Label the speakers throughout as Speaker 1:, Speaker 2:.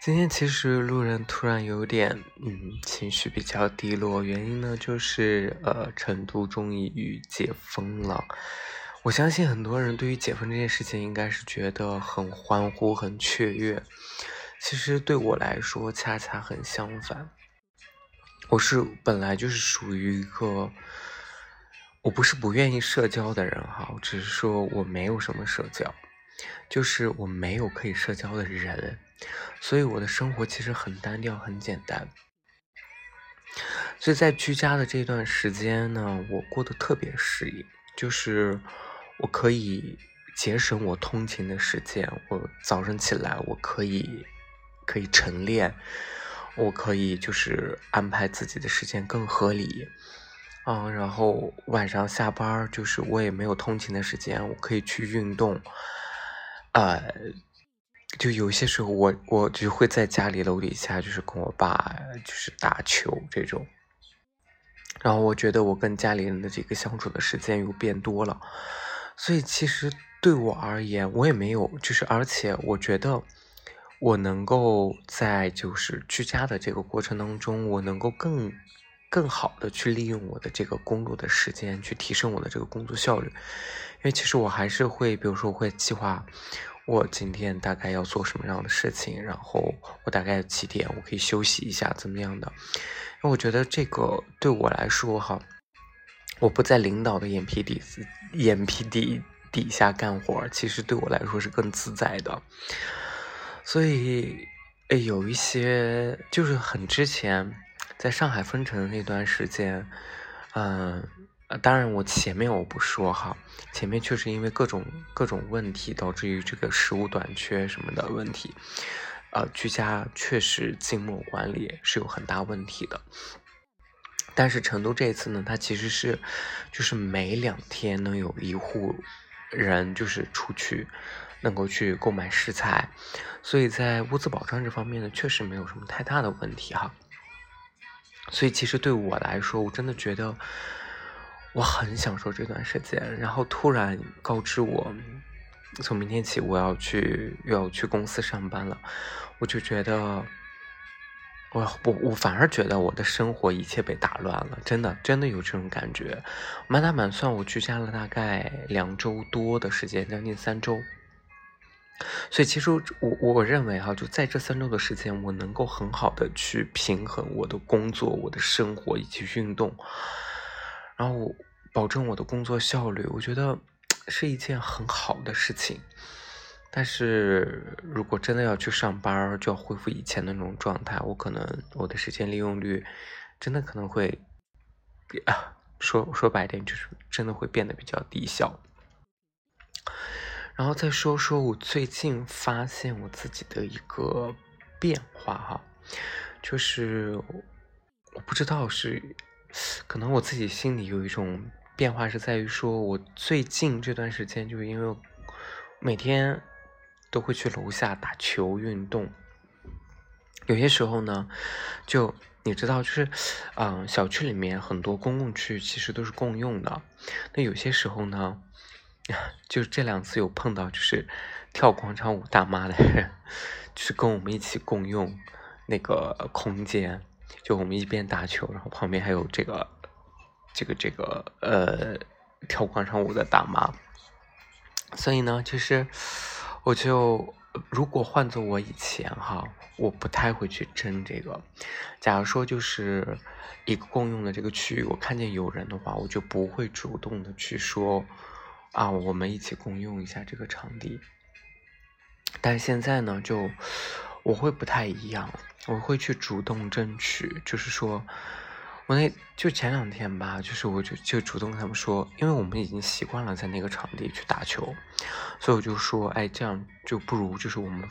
Speaker 1: 今天其实路人突然有点嗯情绪比较低落，原因呢就是呃成都终于解封了。我相信很多人对于解封这件事情应该是觉得很欢呼、很雀跃。其实对我来说恰恰很相反，我是本来就是属于一个，我不是不愿意社交的人哈，只是说我没有什么社交，就是我没有可以社交的人。所以我的生活其实很单调，很简单。所以在居家的这段时间呢，我过得特别适应，就是我可以节省我通勤的时间。我早上起来，我可以可以晨练，我可以就是安排自己的时间更合理。嗯，然后晚上下班，就是我也没有通勤的时间，我可以去运动。呃。就有些时候我，我我就会在家里楼底下，就是跟我爸就是打球这种。然后我觉得我跟家里人的这个相处的时间又变多了，所以其实对我而言，我也没有就是，而且我觉得我能够在就是居家的这个过程当中，我能够更更好的去利用我的这个工作的时间，去提升我的这个工作效率。因为其实我还是会，比如说我会计划。我今天大概要做什么样的事情，然后我大概几点我可以休息一下，怎么样的？因为我觉得这个对我来说哈，我不在领导的眼皮底眼皮底底下干活，其实对我来说是更自在的。所以，哎，有一些就是很之前在上海封城那段时间，嗯。当然，我前面我不说哈，前面确实因为各种各种问题，导致于这个食物短缺什么的问题，呃，居家确实静默管理是有很大问题的。但是成都这一次呢，它其实是就是每两天能有一户人就是出去能够去购买食材，所以在物资保障这方面呢，确实没有什么太大的问题哈。所以其实对我来说，我真的觉得。我很享受这段时间，然后突然告知我，从明天起我要去又要去公司上班了，我就觉得，我我我反而觉得我的生活一切被打乱了，真的真的有这种感觉。满打满算，我居家了大概两周多的时间，将近三周。所以其实我我认为哈，就在这三周的时间，我能够很好的去平衡我的工作、我的生活以及运动。然后保证我的工作效率，我觉得是一件很好的事情。但是如果真的要去上班，就要恢复以前的那种状态，我可能我的时间利用率真的可能会，说说白点，就是真的会变得比较低效。然后再说说我最近发现我自己的一个变化哈，就是我不知道是。可能我自己心里有一种变化，是在于说，我最近这段时间，就是因为每天都会去楼下打球运动。有些时候呢，就你知道，就是嗯，小区里面很多公共区域其实都是共用的。那有些时候呢，就这两次有碰到，就是跳广场舞大妈的人，就是跟我们一起共用那个空间。就我们一边打球，然后旁边还有这个、这个、这个呃跳广场舞的大妈，所以呢，就是我就如果换做我以前哈，我不太会去争这个。假如说就是一个共用的这个区域，我看见有人的话，我就不会主动的去说啊，我们一起共用一下这个场地。但现在呢，就我会不太一样。我会去主动争取，就是说，我那就前两天吧，就是我就就主动跟他们说，因为我们已经习惯了在那个场地去打球，所以我就说，哎，这样就不如就是我们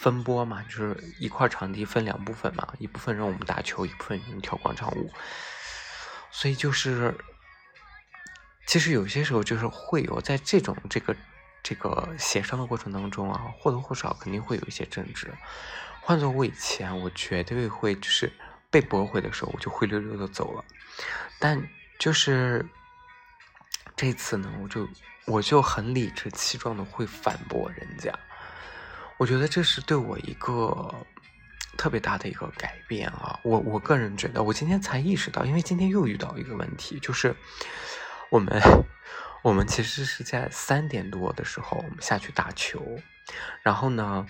Speaker 1: 分拨嘛，就是一块场地分两部分嘛，一部分让我们打球，一部分人跳广场舞。所以就是，其实有些时候就是会有在这种这个这个协商的过程当中啊，或多或少肯定会有一些争执。换做我以前，我绝对会就是。被驳回的时候，我就灰溜溜的走了。但就是这次呢，我就我就很理直气壮的会反驳人家。我觉得这是对我一个特别大的一个改变啊！我我个人觉得，我今天才意识到，因为今天又遇到一个问题，就是我们我们其实是在三点多的时候我们下去打球，然后呢，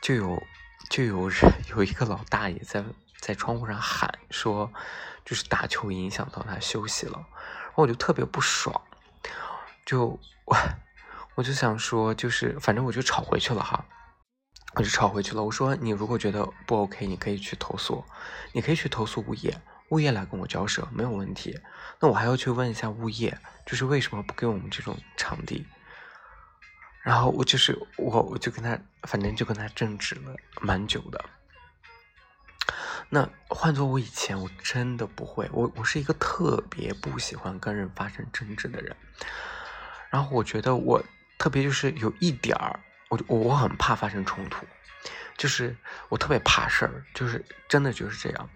Speaker 1: 就有就有人有一个老大爷在。在窗户上喊说，就是打球影响到他休息了，然后我就特别不爽，就我我就想说，就是反正我就吵回去了哈，我就吵回去了。我说你如果觉得不 OK，你可以去投诉，你可以去投诉物业，物业来跟我交涉没有问题。那我还要去问一下物业，就是为什么不给我们这种场地？然后我就是我我就跟他，反正就跟他争执了蛮久的。那换做我以前，我真的不会。我我是一个特别不喜欢跟人发生争执的人。然后我觉得我特别就是有一点儿，我我我很怕发生冲突，就是我特别怕事儿，就是真的就是这样。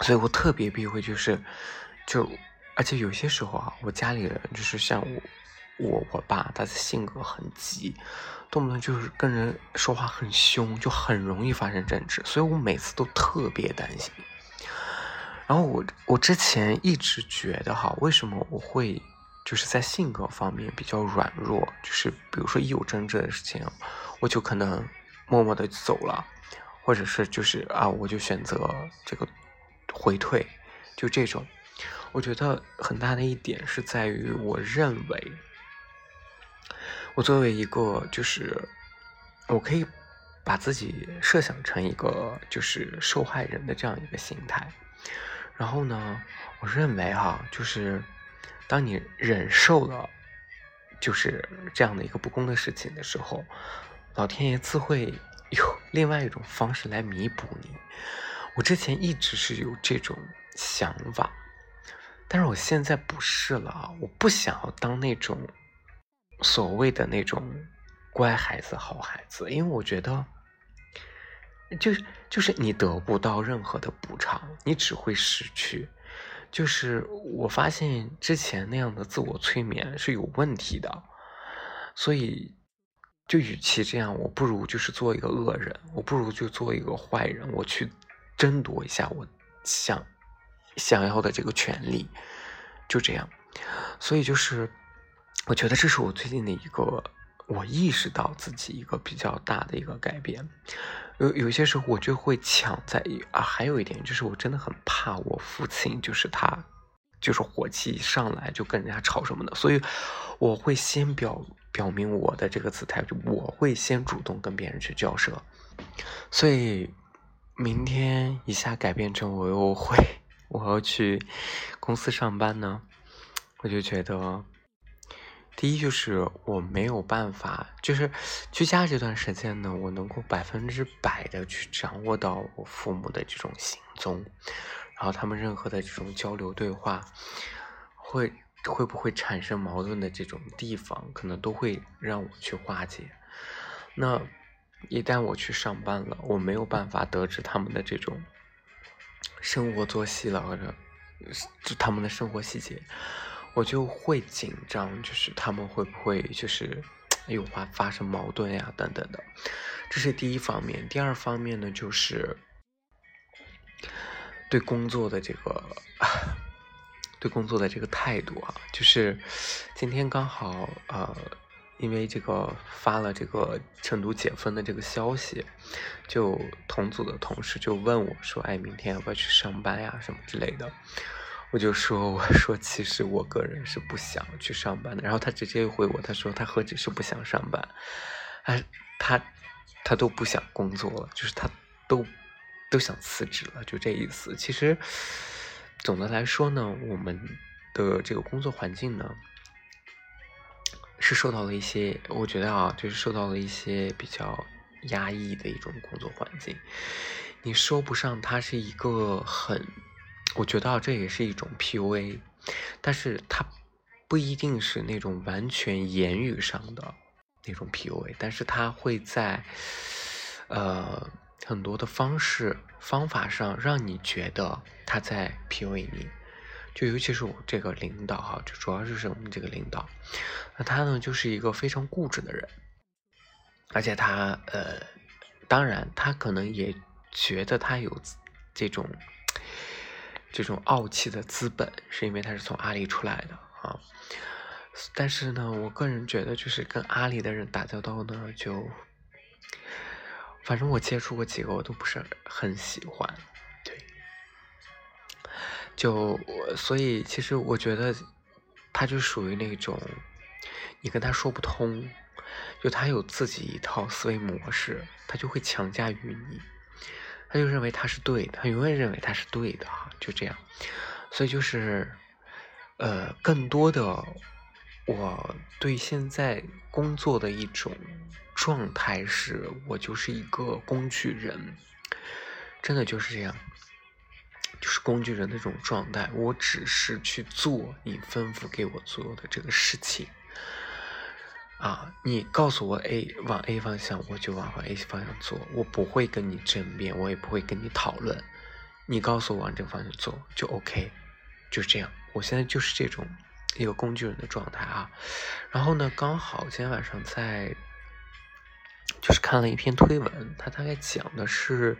Speaker 1: 所以我特别避讳，就是就而且有些时候啊，我家里人就是像我。我我爸他的性格很急，动不动就是跟人说话很凶，就很容易发生争执，所以我每次都特别担心。然后我我之前一直觉得哈，为什么我会就是在性格方面比较软弱，就是比如说一有争执的事情，我就可能默默的走了，或者是就是啊，我就选择这个回退，就这种。我觉得很大的一点是在于，我认为。我作为一个，就是我可以把自己设想成一个就是受害人的这样一个心态，然后呢，我认为哈，就是当你忍受了就是这样的一个不公的事情的时候，老天爷自会有另外一种方式来弥补你。我之前一直是有这种想法，但是我现在不是了，我不想要当那种。所谓的那种乖孩子、好孩子，因为我觉得，就是就是你得不到任何的补偿，你只会失去。就是我发现之前那样的自我催眠是有问题的，所以就与其这样，我不如就是做一个恶人，我不如就做一个坏人，我去争夺一下我想想要的这个权利，就这样。所以就是。我觉得这是我最近的一个，我意识到自己一个比较大的一个改变。有有些时候我就会抢在啊，还有一点就是我真的很怕我父亲，就是他，就是火气一上来就跟人家吵什么的，所以我会先表表明我的这个姿态，我会先主动跟别人去交涉。所以明天一下改变之后，我又会 我要去公司上班呢，我就觉得。第一就是我没有办法，就是居家这段时间呢，我能够百分之百的去掌握到我父母的这种行踪，然后他们任何的这种交流对话，会会不会产生矛盾的这种地方，可能都会让我去化解。那一旦我去上班了，我没有办法得知他们的这种生活作息了，或者就他们的生活细节。我就会紧张，就是他们会不会就是有发发生矛盾呀，等等的，这是第一方面。第二方面呢，就是对工作的这个 对工作的这个态度啊，就是今天刚好呃，因为这个发了这个成都解封的这个消息，就同组的同事就问我说：“哎，明天要不要去上班呀？什么之类的。”我就说，我说其实我个人是不想去上班的。然后他直接回我，他说他何止是不想上班，他他他都不想工作了，就是他都都想辞职了，就这意思。其实总的来说呢，我们的这个工作环境呢，是受到了一些，我觉得啊，就是受到了一些比较压抑的一种工作环境。你说不上它是一个很，我觉得，这也是一种 PUA，但是它不一定是那种完全言语上的那种 PUA，但是它会在呃很多的方式方法上让你觉得他在 PUA 你。就尤其是我这个领导哈，就主要就是我们这个领导，那他呢就是一个非常固执的人，而且他呃，当然他可能也觉得他有这种这种傲气的资本，是因为他是从阿里出来的啊。但是呢，我个人觉得就是跟阿里的人打交道呢，就反正我接触过几个，我都不是很喜欢。对就所以，其实我觉得，他就属于那种，你跟他说不通，就他有自己一套思维模式，他就会强加于你，他就认为他是对的，他永远认为他是对的哈，就这样。所以就是，呃，更多的，我对现在工作的一种状态是，我就是一个工具人，真的就是这样。就是工具人的这种状态，我只是去做你吩咐给我做的这个事情，啊，你告诉我 A 往 A 方向，我就往 A 方向做，我不会跟你争辩，我也不会跟你讨论，你告诉我往这个方向做就 OK，就这样，我现在就是这种一个工具人的状态啊，然后呢，刚好今天晚上在。就是看了一篇推文，他大概讲的是，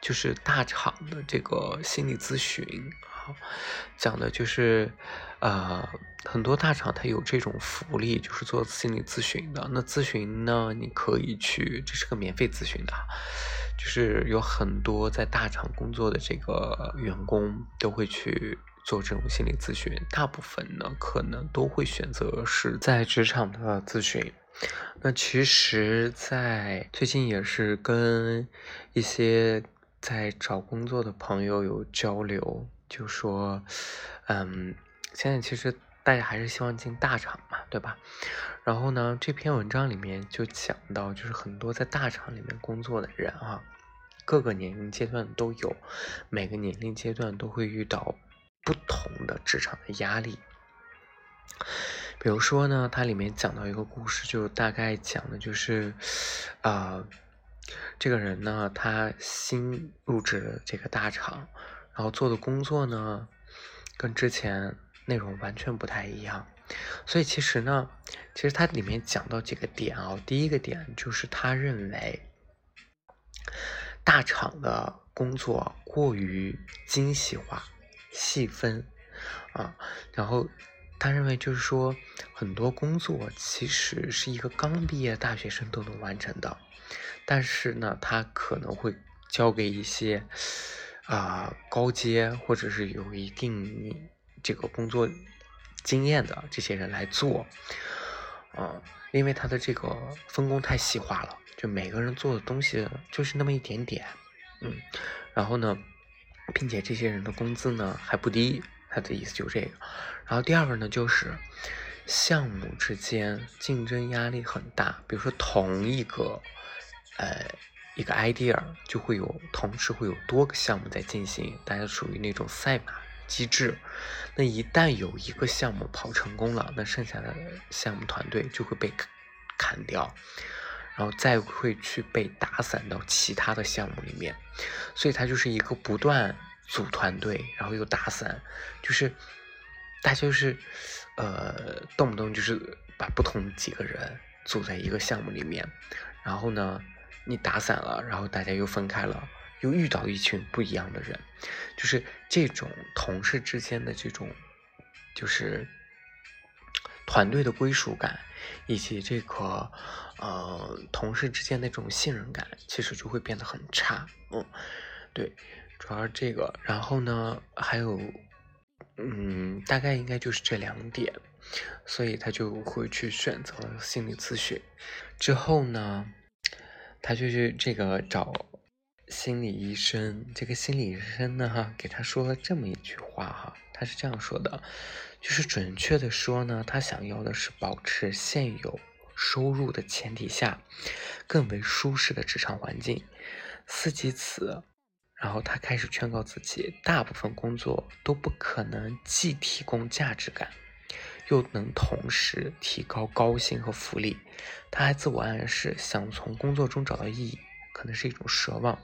Speaker 1: 就是大厂的这个心理咨询，啊，讲的就是，呃，很多大厂它有这种福利，就是做心理咨询的。那咨询呢，你可以去，这是个免费咨询的，就是有很多在大厂工作的这个员工都会去做这种心理咨询，大部分呢可能都会选择是在职场的咨询。那其实，在最近也是跟一些在找工作的朋友有交流，就说，嗯，现在其实大家还是希望进大厂嘛，对吧？然后呢，这篇文章里面就讲到，就是很多在大厂里面工作的人啊，各个年龄阶段都有，每个年龄阶段都会遇到不同的职场的压力。比如说呢，它里面讲到一个故事，就大概讲的就是，啊，这个人呢，他新入职这个大厂，然后做的工作呢，跟之前内容完全不太一样。所以其实呢，其实它里面讲到几个点啊，第一个点就是他认为大厂的工作过于精细化、细分啊，然后。他认为，就是说，很多工作其实是一个刚毕业大学生都能完成的，但是呢，他可能会交给一些啊高阶或者是有一定这个工作经验的这些人来做，啊，因为他的这个分工太细化了，就每个人做的东西就是那么一点点，嗯，然后呢，并且这些人的工资呢还不低。他的意思就是这个，然后第二个呢，就是项目之间竞争压力很大。比如说同一个呃一个 idea，就会有同时会有多个项目在进行，大家属于那种赛马机制。那一旦有一个项目跑成功了，那剩下的项目团队就会被砍掉，然后再会去被打散到其他的项目里面。所以它就是一个不断。组团队，然后又打散，就是大家就是，呃，动不动就是把不同几个人组在一个项目里面，然后呢，你打散了，然后大家又分开了，又遇到一群不一样的人，就是这种同事之间的这种，就是团队的归属感，以及这个呃同事之间的这种信任感，其实就会变得很差。嗯，对。主要是这个，然后呢，还有，嗯，大概应该就是这两点，所以他就会去选择心理咨询。之后呢，他就去这个找心理医生，这个心理医生呢，哈，给他说了这么一句话，哈，他是这样说的，就是准确的说呢，他想要的是保持现有收入的前提下，更为舒适的职场环境。思及此，然后他开始劝告自己，大部分工作都不可能既提供价值感，又能同时提高高薪和福利。他还自我暗示，想从工作中找到意义，可能是一种奢望。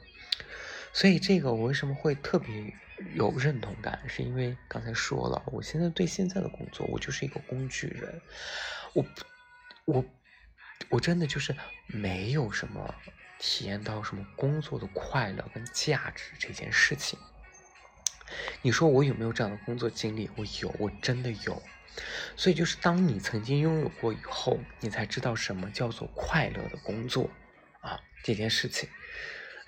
Speaker 1: 所以这个我为什么会特别有认同感，是因为刚才说了，我现在对现在的工作，我就是一个工具人，我我我真的就是没有什么体验到什么工作的快乐跟价值这件事情。你说我有没有这样的工作经历？我有，我真的有。所以就是当你曾经拥有过以后，你才知道什么叫做快乐的工作啊这件事情。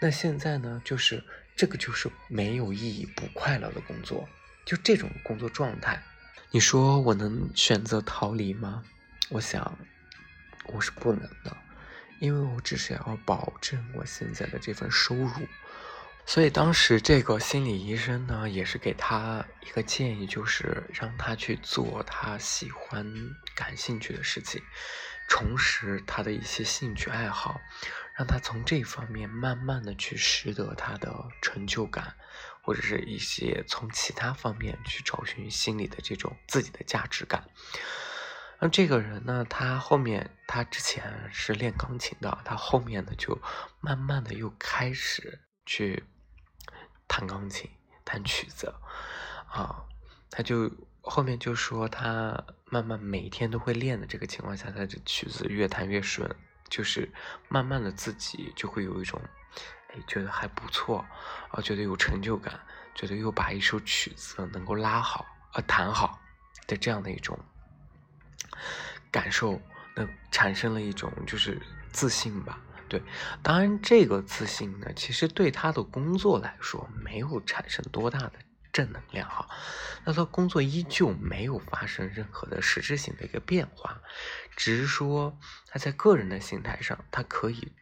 Speaker 1: 那现在呢，就是这个就是没有意义、不快乐的工作，就这种工作状态，你说我能选择逃离吗？我想我是不能的，因为我只是要保证我现在的这份收入。所以当时这个心理医生呢，也是给他一个建议，就是让他去做他喜欢、感兴趣的事情，重拾他的一些兴趣爱好。让他从这方面慢慢的去拾得他的成就感，或者是一些从其他方面去找寻心里的这种自己的价值感。那这个人呢，他后面他之前是练钢琴的，他后面呢就慢慢的又开始去弹钢琴、弹曲子啊，他就后面就说他慢慢每天都会练的这个情况下，他的曲子越弹越顺。就是慢慢的自己就会有一种，哎，觉得还不错，啊，觉得有成就感，觉得又把一首曲子能够拉好，啊，弹好的这样的一种感受，那产生了一种就是自信吧。对，当然这个自信呢，其实对他的工作来说没有产生多大的。正能量哈，那他工作依旧没有发生任何的实质性的一个变化，只是说他在个人的心态上，他可以，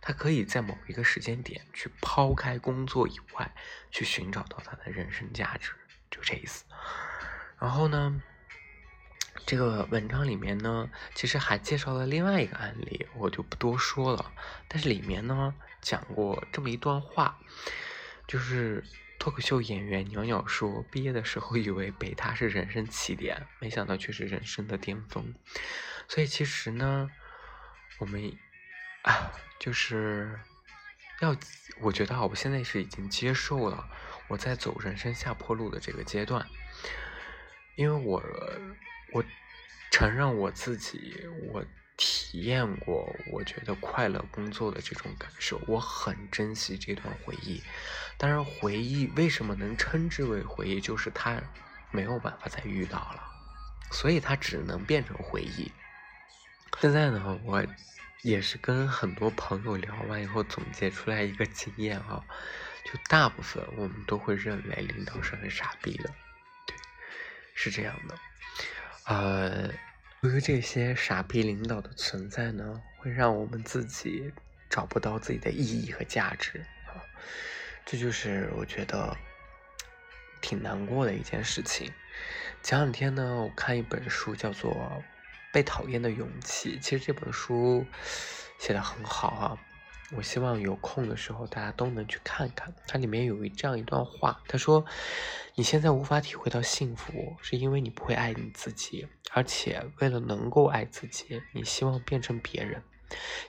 Speaker 1: 他可以在某一个时间点去抛开工作以外，去寻找到他的人生价值，就这意思。然后呢，这个文章里面呢，其实还介绍了另外一个案例，我就不多说了。但是里面呢讲过这么一段话，就是。脱口秀演员袅袅说：“毕业的时候以为北大是人生起点，没想到却是人生的巅峰。所以其实呢，我们啊，就是要，我觉得啊，我现在是已经接受了我在走人生下坡路的这个阶段，因为我我承认我自己我。”体验过我觉得快乐工作的这种感受，我很珍惜这段回忆。当然，回忆为什么能称之为回忆，就是它没有办法再遇到了，所以它只能变成回忆。现在呢，我也是跟很多朋友聊完以后总结出来一个经验啊，就大部分我们都会认为领导是很傻逼的，对，是这样的，呃。由于这些傻逼领导的存在呢，会让我们自己找不到自己的意义和价值啊，这就是我觉得挺难过的一件事情。前两天呢，我看一本书叫做《被讨厌的勇气》，其实这本书写的很好啊。我希望有空的时候大家都能去看看，它里面有一这样一段话，他说：“你现在无法体会到幸福，是因为你不会爱你自己，而且为了能够爱自己，你希望变成别人，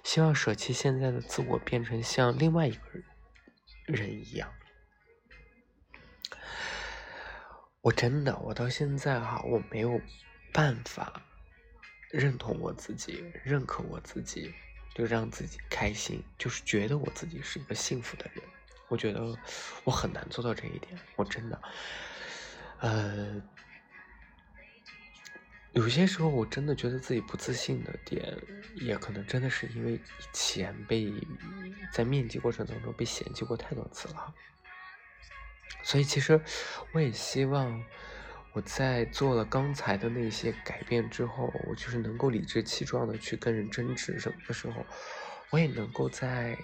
Speaker 1: 希望舍弃现在的自我，变成像另外一个人一样。”我真的，我到现在哈，我没有办法认同我自己，认可我自己。就让自己开心，就是觉得我自己是一个幸福的人。我觉得我很难做到这一点，我真的，呃，有些时候我真的觉得自己不自信的点，也可能真的是因为以前被在面基过程当中被嫌弃过太多次了。所以其实我也希望。我在做了刚才的那些改变之后，我就是能够理直气壮的去跟人争执什么的时候，我也能够在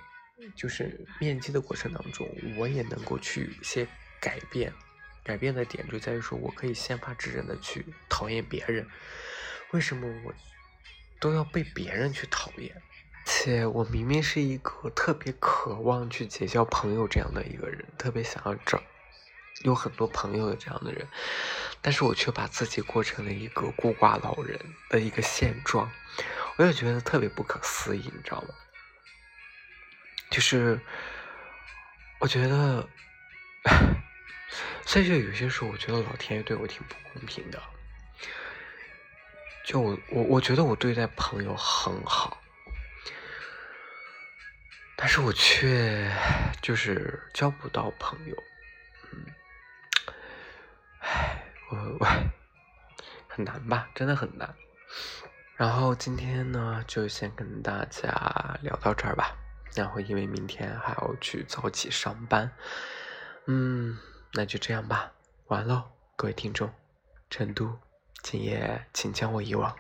Speaker 1: 就是面基的过程当中，我也能够去一些改变。改变的点就在于说，我可以先发制人的去讨厌别人。为什么我都要被别人去讨厌？且我明明是一个特别渴望去结交朋友这样的一个人，特别想要找有很多朋友的这样的人，但是我却把自己过成了一个孤寡老人的一个现状，我也觉得特别不可思议，你知道吗？就是我觉得。所以就有些时候，我觉得老天爷对我挺不公平的。就我我我觉得我对待朋友很好，但是我却就是交不到朋友。嗯，唉，我我很难吧，真的很难。然后今天呢，就先跟大家聊到这儿吧。然后因为明天还要去早起上班，嗯。那就这样吧，完喽，各位听众，成都，今夜请将我遗忘。